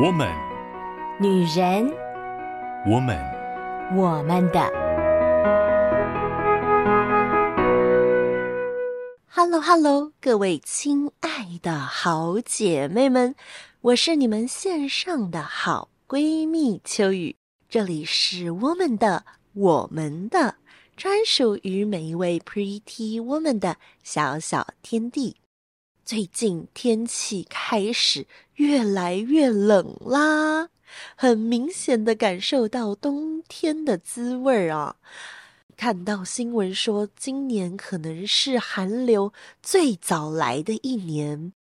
我们，女人，我们，我们的。Hello，Hello，各位亲爱的好姐妹们，我是你们线上的好闺蜜秋雨，这里是我们的，我们的，专属于每一位 Pretty Woman 的小小天地。最近天气开始越来越冷啦，很明显的感受到冬天的滋味啊！看到新闻说今年可能是寒流最早来的一年，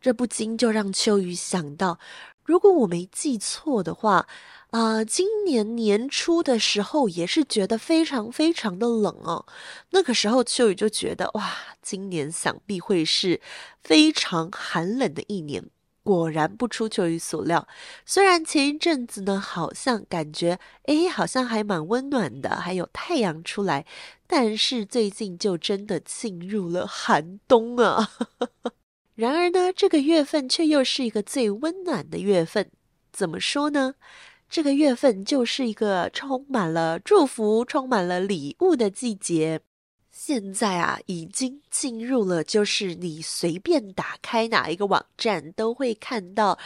这不禁就让秋雨想到，如果我没记错的话。啊、今年年初的时候也是觉得非常非常的冷哦。那个时候秋雨就觉得哇，今年想必会是非常寒冷的一年。果然不出秋雨所料，虽然前一阵子呢，好像感觉诶，好像还蛮温暖的，还有太阳出来，但是最近就真的进入了寒冬啊。然而呢，这个月份却又是一个最温暖的月份。怎么说呢？这个月份就是一个充满了祝福、充满了礼物的季节。现在啊，已经进入了，就是你随便打开哪一个网站，都会看到，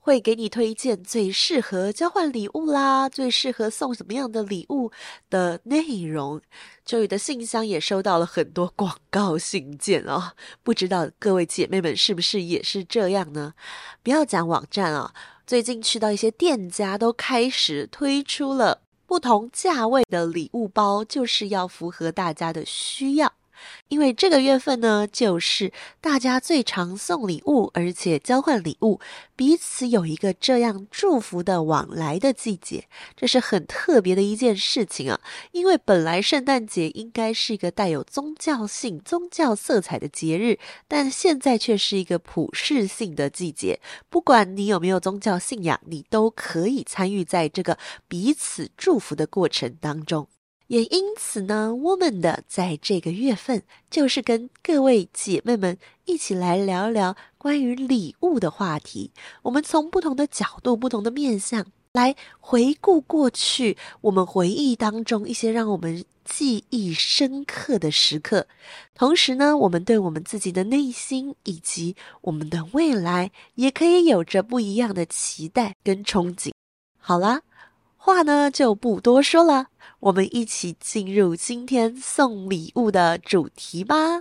会给你推荐最适合交换礼物啦，最适合送什么样的礼物的内容。秋雨的信箱也收到了很多广告信件哦，不知道各位姐妹们是不是也是这样呢？不要讲网站啊。最近去到一些店家，都开始推出了不同价位的礼物包，就是要符合大家的需要。因为这个月份呢，就是大家最常送礼物，而且交换礼物，彼此有一个这样祝福的往来的季节，这是很特别的一件事情啊。因为本来圣诞节应该是一个带有宗教性、宗教色彩的节日，但现在却是一个普世性的季节。不管你有没有宗教信仰，你都可以参与在这个彼此祝福的过程当中。也因此呢，我们的在这个月份，就是跟各位姐妹们一起来聊聊关于礼物的话题。我们从不同的角度、不同的面向来回顾过去，我们回忆当中一些让我们记忆深刻的时刻。同时呢，我们对我们自己的内心以及我们的未来，也可以有着不一样的期待跟憧憬。好啦。话呢就不多说了，我们一起进入今天送礼物的主题吧。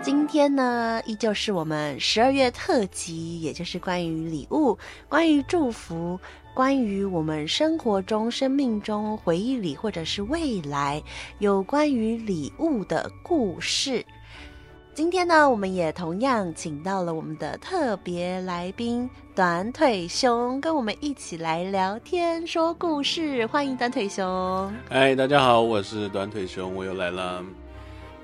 今天呢，依旧是我们十二月特辑，也就是关于礼物、关于祝福。关于我们生活中、生命中、回忆里，或者是未来，有关于礼物的故事。今天呢，我们也同样请到了我们的特别来宾短腿熊，跟我们一起来聊天、说故事。欢迎短腿熊！嗨，大家好，我是短腿熊，我又来了。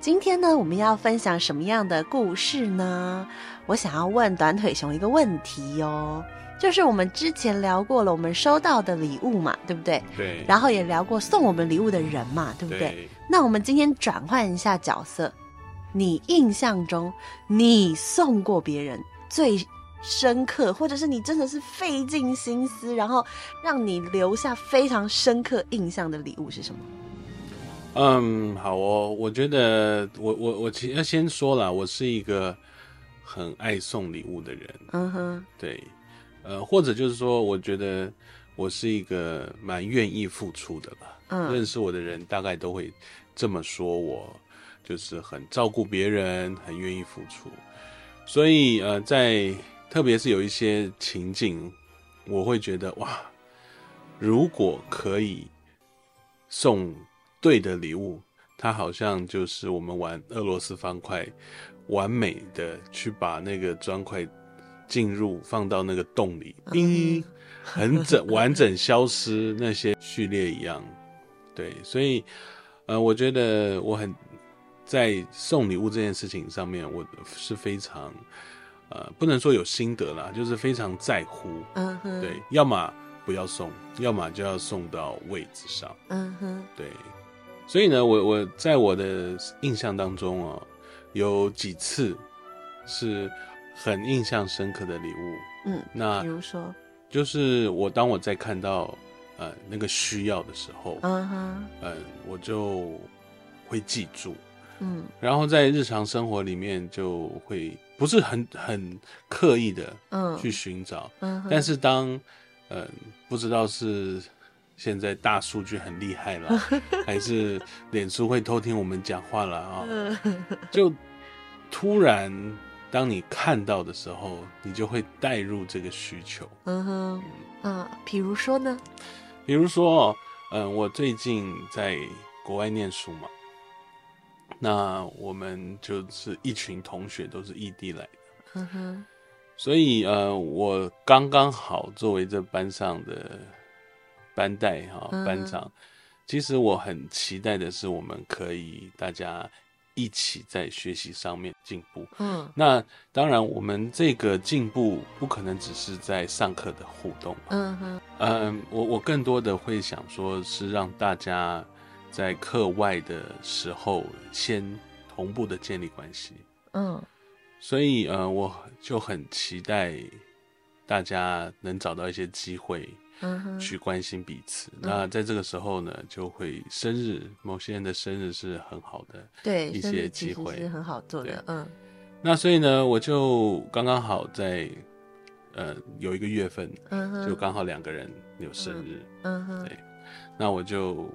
今天呢，我们要分享什么样的故事呢？我想要问短腿熊一个问题哦。就是我们之前聊过了，我们收到的礼物嘛，对不对？对。然后也聊过送我们礼物的人嘛，对不对？对。那我们今天转换一下角色，你印象中你送过别人最深刻，或者是你真的是费尽心思，然后让你留下非常深刻印象的礼物是什么？嗯，好哦，我觉得我我我其实要先说了，我是一个很爱送礼物的人。嗯哼，对。呃，或者就是说，我觉得我是一个蛮愿意付出的吧。嗯，认识我的人大概都会这么说，我就是很照顾别人，很愿意付出。所以呃，在特别是有一些情境，我会觉得哇，如果可以送对的礼物，它好像就是我们玩俄罗斯方块，完美的去把那个砖块。进入放到那个洞里，冰很整完整消失那些序列一样，对，所以呃，我觉得我很在送礼物这件事情上面，我是非常呃，不能说有心得啦，就是非常在乎，嗯哼，对，要么不要送，要么就要送到位置上，嗯哼，对。所以呢，我我在我的印象当中啊，有几次是很印象深刻的礼物。嗯，那比如说，就是我当我在看到呃那个需要的时候，嗯哼，呃，我就会记住。嗯，然后在日常生活里面就会不是很很刻意的嗯。去寻找，嗯，但是当嗯、呃、不知道是现在大数据很厉害了，还是脸书会偷听我们讲话了啊，就突然当你看到的时候，你就会带入这个需求，嗯哼，嗯，比如说呢？比如说，嗯，我最近在国外念书嘛。那我们就是一群同学，都是异地来的，嗯哼，所以呃，我刚刚好作为这班上的班代哈班长，其实我很期待的是，我们可以大家一起在学习上面进步。嗯，那当然，我们这个进步不可能只是在上课的互动，嗯哼，嗯，我我更多的会想说是让大家。在课外的时候，先同步的建立关系。嗯，所以呃，我就很期待大家能找到一些机会，嗯，去关心彼此。嗯。那在这个时候呢，就会生日，某些人的生日是很好的，对，一些机会。是很好做的。嗯，那所以呢，我就刚刚好在呃有一个月份，嗯，就刚好两个人有生日，嗯哼，对，那我就。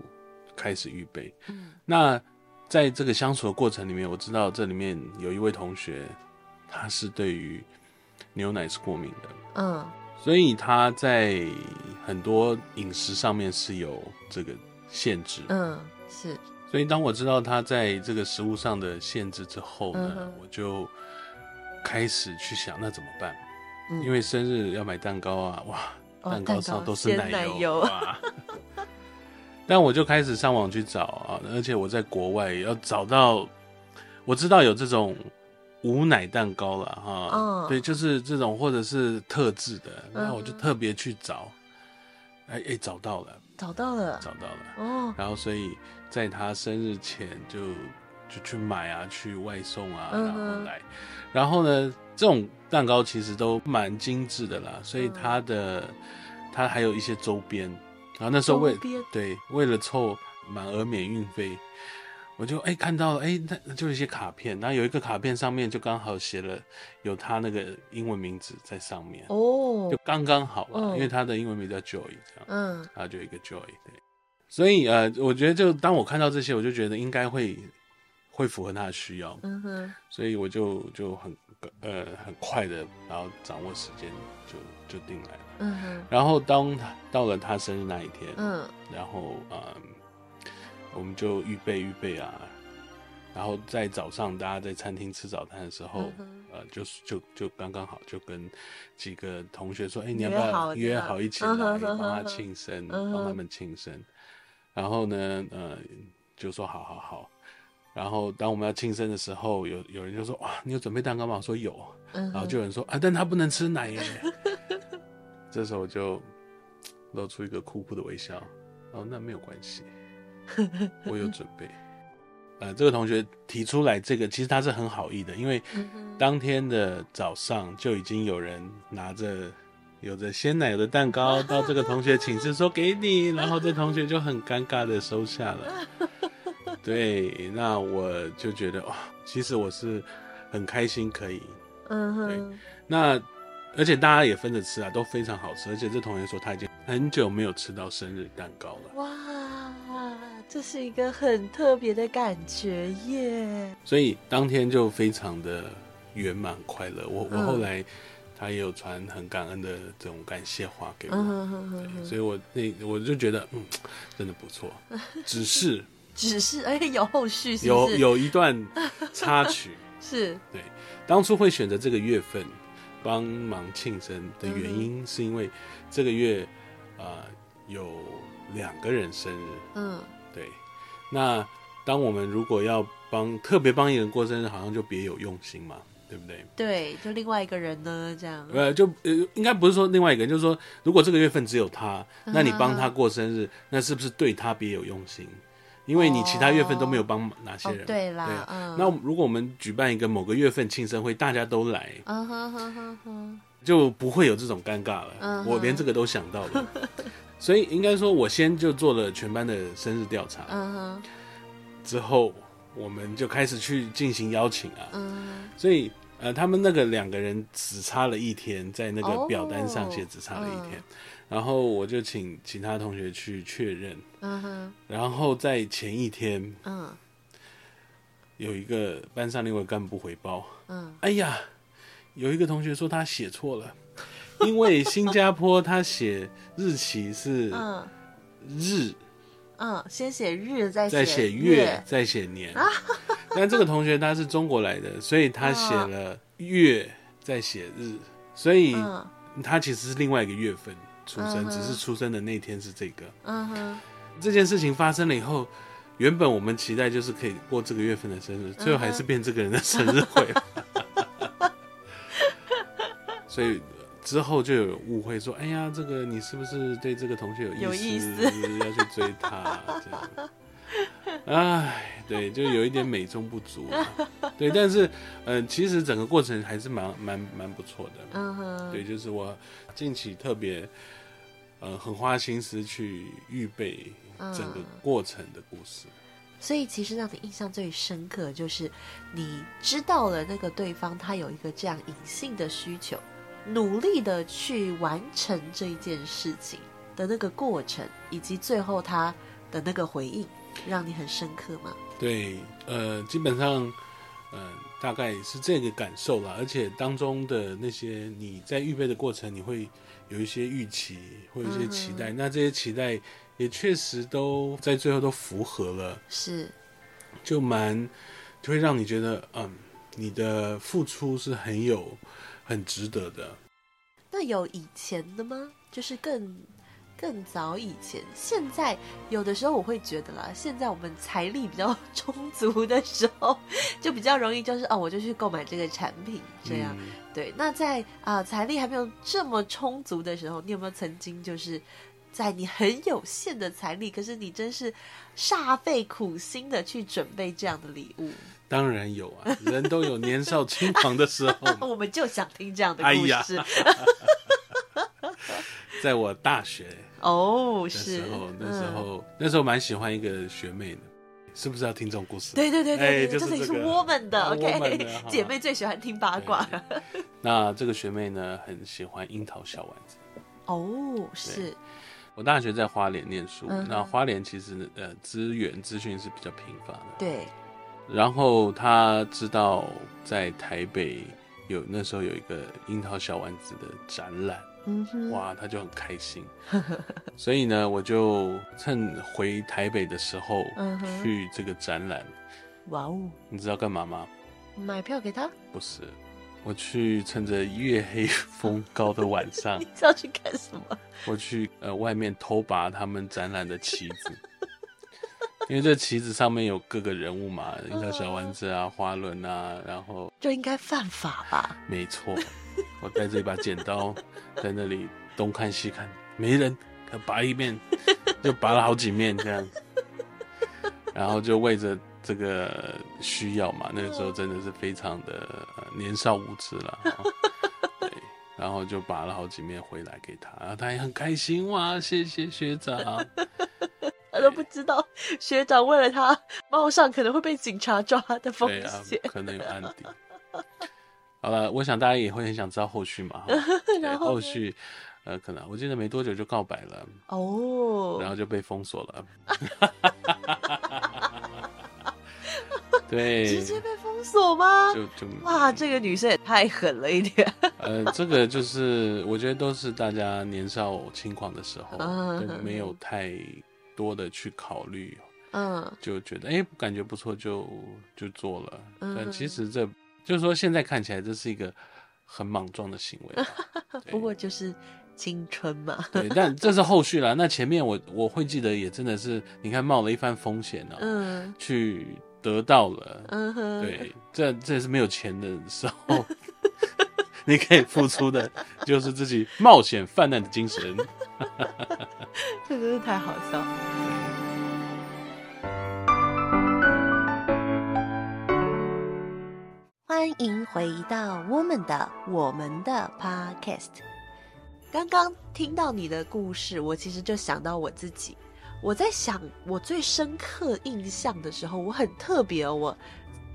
开始预备，嗯，那在这个相处的过程里面，我知道这里面有一位同学，他是对于牛奶是过敏的，嗯，所以他在很多饮食上面是有这个限制，嗯，是，所以当我知道他在这个食物上的限制之后呢，嗯，我就开始去想那怎么办，嗯，因为生日要买蛋糕啊，哇，蛋糕上都是奶油，奶油哇。但我就开始上网去找啊，而且我在国外要找到，我知道有这种无奶蛋糕了哈，哦、对，就是这种或者是特制的，然后我就特别去找，哎哎、嗯，找到了，找到了，找到了。哦，然后所以在他生日前就就去买啊，去外送啊，然后来，嗯、然后呢，这种蛋糕其实都蛮精致的啦，所以它的它还有一些周边。然后那时候为对为了凑满额免运费，我就哎、欸、看到了哎，那、欸、就一些卡片，然后有一个卡片上面就刚好写了有他那个英文名字在上面。哦，就刚刚好因为他的英文名叫 Joy 这样，嗯，然后就一个 Joy 对，所以呃，我觉得就当我看到这些，我就觉得应该会会符合他的需要，嗯哼，所以我就就很呃很快的，然后掌握时间就就定来了。嗯哼，然后当他到了他生日那一天，嗯，然后嗯，我们就预备预备啊，然后在早上大家在餐厅吃早餐的时候，呃，就就就刚刚好，就跟几个同学说，哎，你要不要约好一起来帮他庆生，帮、他们庆生？然后呢，呃，就说好好好。然后当我们要庆生的时候，有有人就说，哇，你有准备蛋糕吗？我说有。嗯、然后就有人说，啊，但他不能吃奶耶。这时候我就露出一个酷酷的微笑，哦，那没有关系，我有准备。呃，这个同学提出来这个，其实他是很好意的，因为当天的早上就已经有人拿着有着鲜奶油的蛋糕 到这个同学寝室说给你，然后这同学就很尴尬的收下了。对，那我就觉得哇，其实我是很开心可以，嗯哼，那。而且大家也分着吃啊，都非常好吃。而且这同学说他已经很久没有吃到生日蛋糕了。哇，这是一个很特别的感觉耶！所以当天就非常的圆满快乐。我我后来他也有传很感恩的这种感谢话给我，嗯、对，所以我那我就觉得嗯，真的不错。只是 只是哎，有后续是是，有有一段插曲 是对，当初会选择这个月份。帮忙庆生的原因是因为这个月，呃，有两个人生日。嗯，对。那当我们如果要帮特别帮一个人过生日，好像就别有用心嘛，对不对？对，就另外一个人呢，这样。呃，就呃，应该不是说另外一个人，就是说，如果这个月份只有他，那你帮他过生日，那是不是对他别有用心？因为你其他月份都没有帮哪些人。哦、对啦，对嗯。那如果我们举办一个某个月份庆生会，大家都来，嗯哼哼哼哼，就不会有这种尴尬了。嗯，我连这个都想到了，所以应该说，我先就做了全班的生日调查。嗯哼。之后，我们就开始去进行邀请啊。嗯。所以，呃，他们那个两个人只差了一天，在那个表单上写只差了一天。嗯然后我就请其他同学去确认，嗯哼，然后在前一天，嗯，有一个班上另外干部回报，嗯，哎呀，有一个同学说他写错了，因为新加坡他写日期是日，嗯，先写日再再写月。再写年，但这个同学他是中国来的，所以他写了月再写日，所以他其实是另外一个月份。出生只是出生的那天是这个，嗯哼，这件事情发生了以后，原本我们期待就是可以过这个月份的生日，最后还是变这个人的生日会。了，所以之后就有误会说，哎呀，这个你是不是对这个同学有意思，要去追他？这样，哎，对，就有一点美中不足，对，但是，嗯，其实整个过程还是蛮蛮蛮不错的，嗯哼，对，就是我近期特别。呃，很花心思去预备整个过程的故事，嗯，所以其实让你印象最深刻，就是你知道了那个对方他有一个这样隐性的需求，努力的去完成这一件事情的那个过程，以及最后他的那个回应，让你很深刻吗？对，呃，基本上，呃，大概是这个感受啦，而且当中的那些你在预备的过程，你会。有一些预期会有一些期待，嗯、那这些期待也确实都在最后都符合了，是，就蛮就会让你觉得，嗯，你的付出是很有很值得的。那有以前的吗？就是更。更早以前，现在有的时候我会觉得啦，现在我们财力比较充足的时候，就比较容易就是哦，我就去购买这个产品，这样、嗯、对。那在啊、呃、财力还没有这么充足的时候，你有没有曾经就是在你很有限的财力，可是你真是煞费苦心的去准备这样的礼物？当然有啊，人都有年少轻狂的时候，我们就想听这样的故事。哎 在我大学哦，是时候那时候，那时候蛮喜欢一个学妹的，是不是要听这种故事？对对对对，这里是 woman 的，OK，姐妹最喜欢听八卦。那这个学妹呢，很喜欢樱桃小丸子。哦，是我大学在花莲念书，那花莲其实呃资源资讯是比较贫乏的，对。然后他知道在台北有那时候有一个樱桃小丸子的展览。嗯，哇，他就很开心，所以呢，我就趁回台北的时候去这个展览。哇哦，你知道干嘛吗？买票给他？不是，我去趁着月黑风高的晚上。你知道去干什么？我去呃外面偷拔他们展览的旗子，因为这旗子上面有各个人物嘛，樱桃小丸子啊，花轮啊，然后就应该犯法吧？没错。我带着一把剪刀，在那里东看西看，没人，拔一面，就拔了好几面这样，然后就为着这个需要嘛，那个时候真的是非常的年少无知了，对，然后就拔了好几面回来给他，然后他也很开心哇，谢谢学长，他都不知道学长为了他冒上可能会被警察抓的风险，啊，可能有案底。好了，我想大家也会很想知道后续嘛。然后后续，呃，可能我记得没多久就告白了哦，然后就被封锁了。对，直接被封锁吗？就就哇，这个女生也太狠了一点。呃，这个就是我觉得都是大家年少轻狂的时候，都没有太多的去考虑，嗯，就觉得哎，感觉不错就就做了，但其实这。就是说，现在看起来这是一个很莽撞的行为，不过就是青春嘛。对，但这是后续啦。那前面我我会记得，也真的是你看冒了一番风险呢，嗯，去得到了，嗯哼，对，这这也是没有钱的时候，你可以付出的就是自己冒险泛滥的精神。这真是太好笑了。欢迎回到我们的我们的 podcast。刚刚听到你的故事，我其实就想到我自己。我在想，我最深刻印象的时候，我很特别哦。我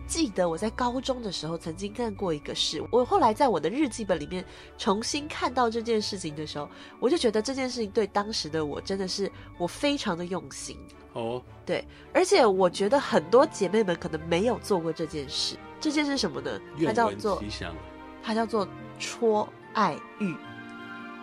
记得我在高中的时候曾经干过一个事。我后来在我的日记本里面重新看到这件事情的时候，我就觉得这件事情对当时的我真的是我非常的用心哦。对，而且我觉得很多姐妹们可能没有做过这件事。这件事什么呢？它叫做它叫做戳爱玉。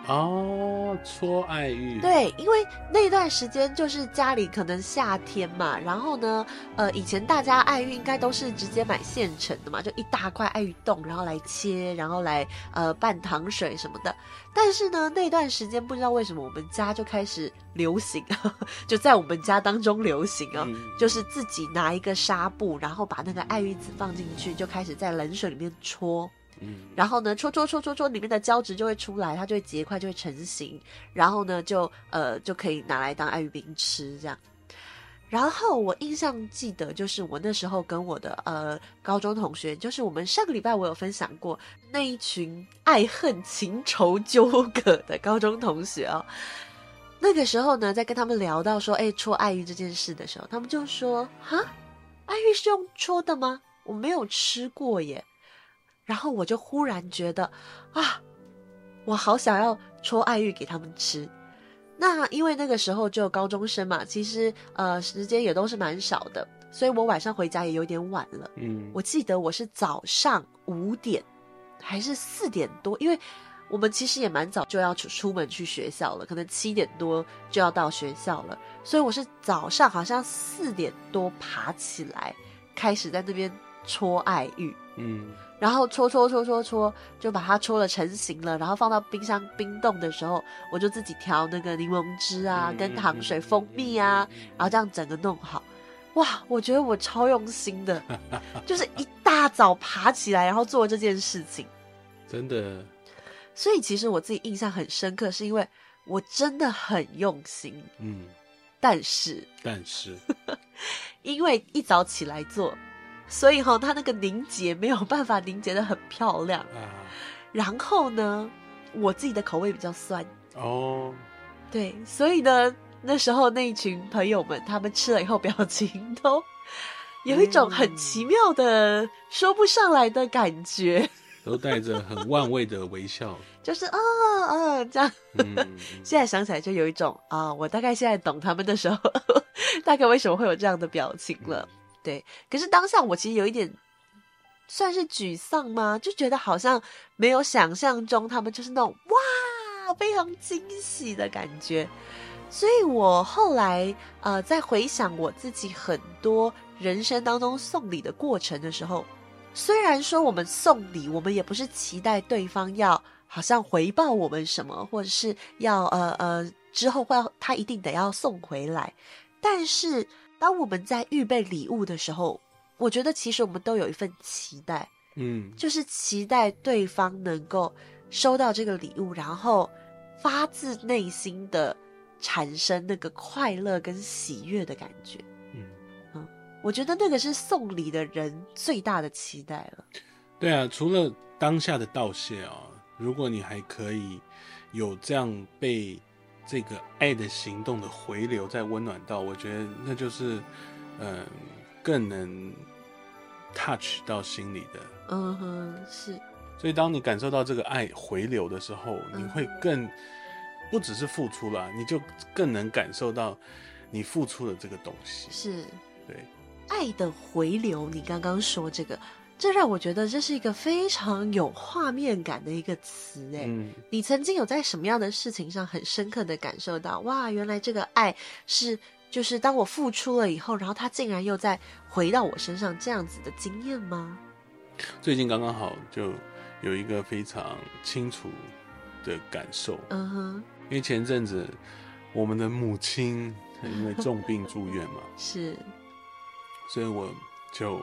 哦，搓爱玉。对，因为那段时间就是家里可能夏天嘛，然后呢，呃，以前大家爱玉应该都是直接买现成的嘛，就一大块爱玉冻，然后来切，然后来呃拌糖水什么的。但是呢，那段时间不知道为什么我们家就开始流行，呵 呵就在我们家当中流行啊，嗯、就是自己拿一个纱布，然后把那个爱玉籽放进去，就开始在冷水里面戳。嗯，然后呢，戳戳戳戳戳，里面的胶质就会出来，它就会结块，就会成型，然后呢，就呃就可以拿来当爱玉冰吃这样。然后我印象记得，就是我那时候跟我的呃高中同学，就是我们上个礼拜我有分享过那一群爱恨情仇纠葛的高中同学哦。那个时候呢，在跟他们聊到说，哎，戳爱玉这件事的时候，他们就说，哈，爱玉是用戳的吗？我没有吃过耶。然后我就忽然觉得，啊，我好想要戳爱玉给他们吃。那因为那个时候就高中生嘛，其实呃时间也都是蛮少的，所以我晚上回家也有点晚了。嗯，我记得我是早上五点还是四点多，因为我们其实也蛮早就要出出门去学校了，可能七点多就要到学校了，所以我是早上好像四点多爬起来，开始在那边戳爱玉。嗯。然后戳戳戳戳戳，就把它戳了成型了。然后放到冰箱冰冻的时候，我就自己调那个柠檬汁啊，跟糖水、蜂蜜啊，然后这样整个弄好。哇，我觉得我超用心的，就是一大早爬起来，然后做这件事情，真的。所以其实我自己印象很深刻，是因为我真的很用心。嗯，但是，但是，因为一早起来做。所以哈，它那个凝结没有办法凝结的很漂亮。啊、然后呢，我自己的口味比较酸哦。对，所以呢，那时候那一群朋友们，他们吃了以后，表情都有一种很奇妙的说不上来的感觉，都带着很万味的微笑，就是啊啊这样。嗯、现在想起来就有一种啊，我大概现在懂他们的时候，大概为什么会有这样的表情了。对，可是当下我其实有一点算是沮丧吗？就觉得好像没有想象中他们就是那种哇，非常惊喜的感觉。所以我后来呃在回想我自己很多人生当中送礼的过程的时候，虽然说我们送礼，我们也不是期待对方要好像回报我们什么，或者是要呃呃之后会要他一定得要送回来，但是。当我们在预备礼物的时候，我觉得其实我们都有一份期待，嗯，就是期待对方能够收到这个礼物，然后发自内心的产生那个快乐跟喜悦的感觉，嗯嗯，我觉得那个是送礼的人最大的期待了。对啊，除了当下的道谢啊，如果你还可以有这样被。这个爱的行动的回流，再温暖到，我觉得那就是，嗯、呃，更能 touch 到心里的。嗯哼，是。所以当你感受到这个爱回流的时候，你会更不只是付出了，你就更能感受到你付出的这个东西。是，对，爱的回流。你刚刚说这个。这让我觉得这是一个非常有画面感的一个词，哎，嗯，你曾经有在什么样的事情上很深刻的感受到，哇，原来这个爱是，就是当我付出了以后，然后他竟然又再回到我身上这样子的经验吗？最近刚刚好就有一个非常清楚的感受，嗯哼，因为前阵子我们的母亲因为重病住院嘛，是，所以我就。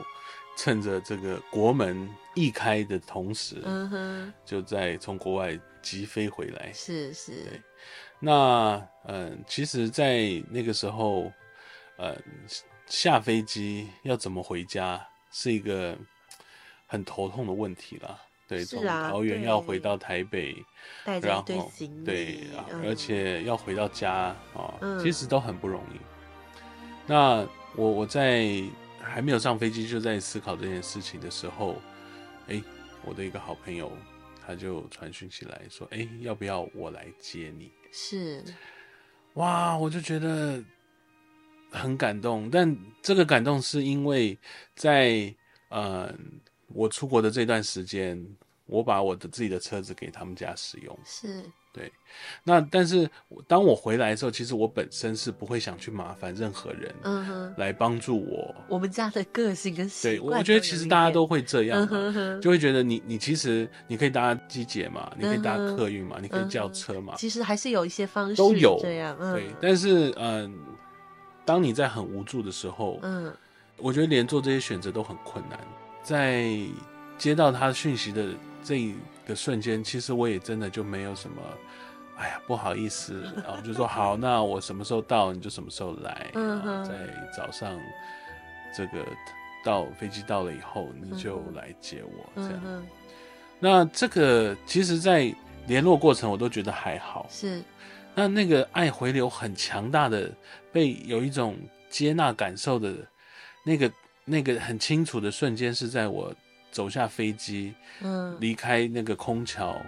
趁着这个国门一开的同时，嗯哼，就在从国外急飞回来。是是，对。那嗯、呃，其实，在那个时候，呃，下飞机要怎么回家，是一个很头痛的问题了。对，从啊、桃园要回到台北，然后对，嗯、而且要回到家啊，嗯、其实都很不容易。那我我在还没有上飞机就在思考这件事情的时候，哎，我的一个好朋友他就传讯起来说，哎，要不要我来接你？是，哇，我就觉得很感动。但这个感动是因为在呃。我出国的这段时间，我把我的自己的车子给他们家使用，是对。那但是当我回来的时候，其实我本身是不会想去麻烦任何人，嗯哼，来帮助我。我们家的个性跟习惯，对，我觉得其实大家都会这样嘛，就会觉得你你其实你可以搭机捷嘛，你可以搭客运嘛，你可以叫车嘛，其实还是有一些方式都有这样，对。但是嗯，当你在很无助的时候，嗯，我觉得连做这些选择都很困难。在接到他讯息的这一个瞬间，其实我也真的就没有什么，哎呀，不好意思，然后就说好，那我什么时候到你就什么时候来，然后在早上这个到飞机到了以后你就来接我，这样。那这个其实，在联络过程我都觉得还好，是。那那个爱回流很强大的，被有一种接纳感受的那个。那个很清楚的瞬间是在我走下飞机，嗯，离开那个空桥，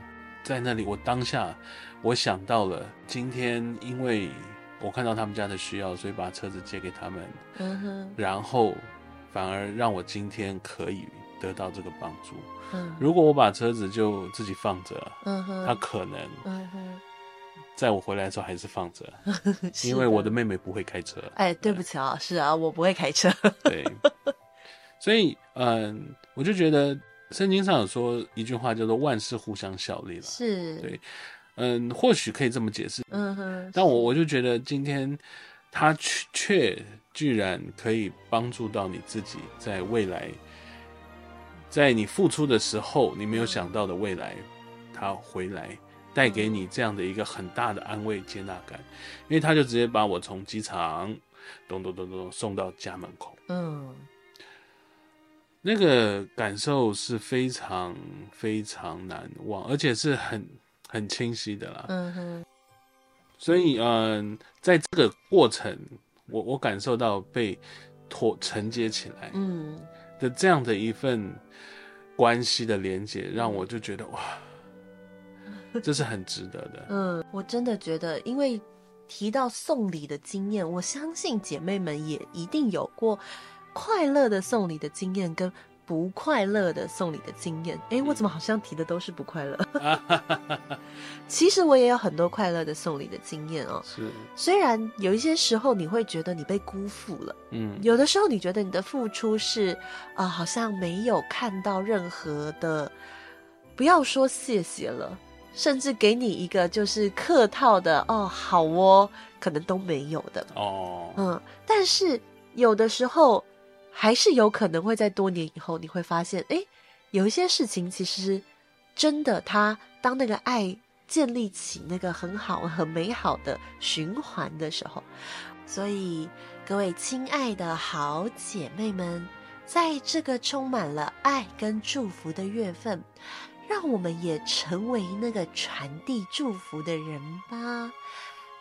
在那里，我当下我想到了今天，因为我看到他们家的需要，所以把车子借给他们，嗯哼，然后反而让我今天可以得到这个帮助。嗯，如果我把车子就自己放着，嗯哼，他可能，嗯哼。在我回来的时候还是放着，是因为我的妹妹不会开车。哎，对不起啊，是啊，我不会开车。对，所以嗯，我就觉得圣经上有说一句话叫做“万事互相效力”了。是，对，嗯，或许可以这么解释。嗯哼，但我我就觉得今天他却却居然可以帮助到你自己，在未来，在你付出的时候，你没有想到的未来，他回来。带给你这样的一个很大的安慰、接纳感，因为他就直接把我从机场咚咚咚咚送到家门口。嗯，那个感受是非常非常难忘，而且是很很清晰的啦。嗯哼。所以，嗯，在这个过程，我我感受到被托承接起来，嗯的这样的一份关系的连接，让我就觉得哇。这是很值得的。嗯，我真的觉得，因为提到送礼的经验，我相信姐妹们也一定有过快乐的送礼的经验，跟不快乐的送礼的经验。哎，我怎么好像提的都是不快乐？其实我也有很多快乐的送礼的经验哦。是，虽然有一些时候你会觉得你被辜负了，嗯，有的时候你觉得你的付出是啊、呃，好像没有看到任何的，不要说谢谢了。甚至给你一个就是客套的哦，好哦，可能都没有的哦，嗯，但是有的时候还是有可能会在多年以后，你会发现，诶，有一些事情其实真的，它当那个爱建立起那个很好很美好的循环的时候，所以各位亲爱的好姐妹们，在这个充满了爱跟祝福的月份。让我们也成为那个传递祝福的人吧。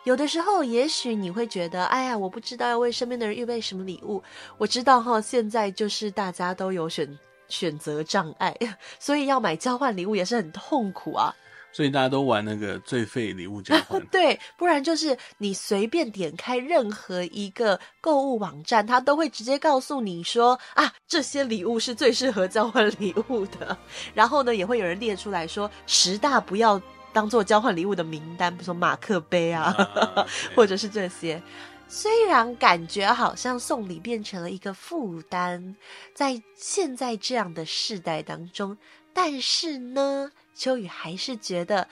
有的时候，也许你会觉得，哎呀，我不知道要为身边的人预备什么礼物。我知道哈，现在就是大家都有选选择障碍，所以要买交换礼物也是很痛苦啊。所以大家都玩那个最费礼物交换，对，不然就是你随便点开任何一个购物网站，它都会直接告诉你说啊，这些礼物是最适合交换礼物的。然后呢，也会有人列出来说十大不要当做交换礼物的名单，比如说马克杯啊，啊 或者是这些。虽然感觉好像送礼变成了一个负担，在现在这样的世代当中，但是呢。秋雨还是觉得，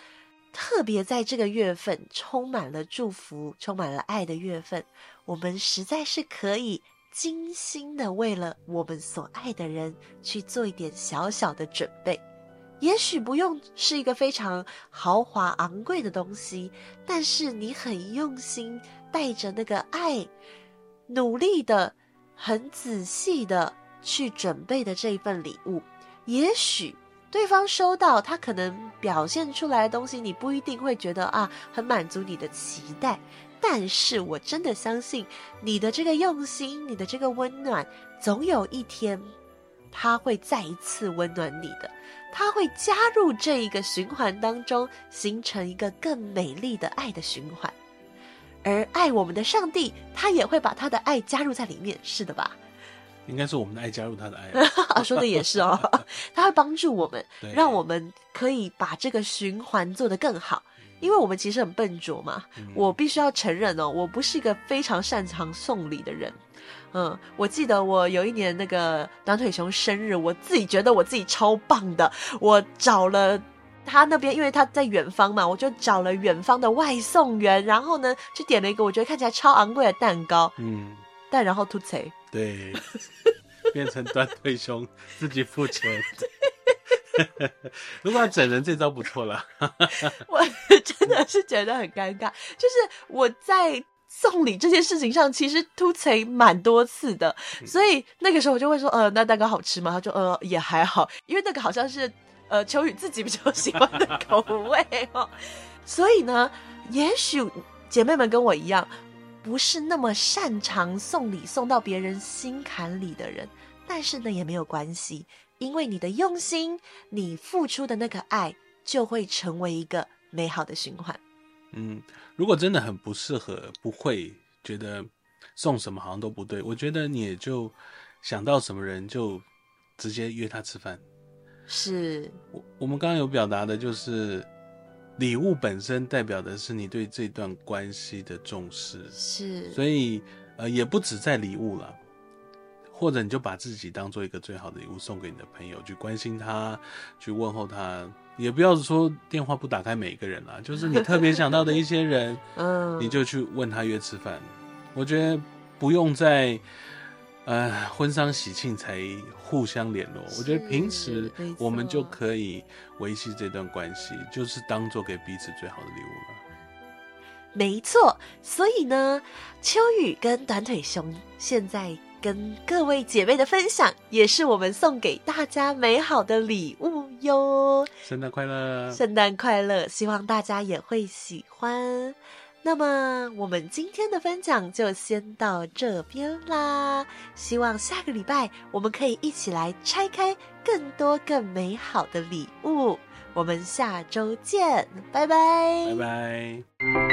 特别在这个月份，充满了祝福、充满了爱的月份，我们实在是可以精心的为了我们所爱的人去做一点小小的准备。也许不用是一个非常豪华昂贵的东西，但是你很用心，带着那个爱，努力的、很仔细的去准备的这一份礼物。也许对方收到，他可能表现出来的东西，你不一定会觉得啊，很满足你的期待。但是我真的相信你的这个用心，你的这个温暖，总有一天他会再一次温暖你的，他会加入这一个循环当中，形成一个更美丽的爱的循环。而爱我们的上帝，他也会把他的爱加入在里面，是的吧？应该是我们的爱加入他的爱，说的也是哦。他会帮助我们，让我们可以把这个循环做得更好。因为我们其实很笨拙嘛，嗯、我必须要承认哦，我不是一个非常擅长送礼的人。嗯，我记得我有一年那个短腿熊生日，我自己觉得我自己超棒的，我找了他那边，因为他在远方嘛，我就找了远方的外送员，然后呢，就点了一个我觉得看起来超昂贵的蛋糕。嗯，但然后吐槽，对，变成短腿熊 自己付钱。如果要整人，这招不错了。我真的是觉得很尴尬，就是我在送礼这件事情上，其实凸槌蛮多次的，所以那个时候我就会说，呃，那蛋糕好吃吗？他说呃也还好，因为那个好像是呃秋雨自己比较喜欢的口味哦。所以呢，也许姐妹们跟我一样，不是那么擅长送礼送到别人心坎里的人，但是呢也没有关系。因为你的用心，你付出的那个爱，就会成为一个美好的循环。嗯，如果真的很不适合，不会觉得送什么好像都不对，我觉得你也就想到什么人就直接约他吃饭。是，我我们刚刚有表达的就是礼物本身代表的是你对这段关系的重视。是，所以呃，也不止在礼物了。或者你就把自己当做一个最好的礼物送给你的朋友，去关心他，去问候他，也不要说电话不打开每一个人啦，就是你特别想到的一些人，嗯，你就去问他约吃饭。我觉得不用在呃婚丧喜庆才互相联络，我觉得平时我们就可以维系这段关系，就是当做给彼此最好的礼物了。没错，所以呢，秋雨跟短腿熊现在。跟各位姐妹的分享，也是我们送给大家美好的礼物哟。圣诞快乐！圣诞快乐！希望大家也会喜欢。那么，我们今天的分享就先到这边啦。希望下个礼拜我们可以一起来拆开更多更美好的礼物。我们下周见，拜拜！拜拜！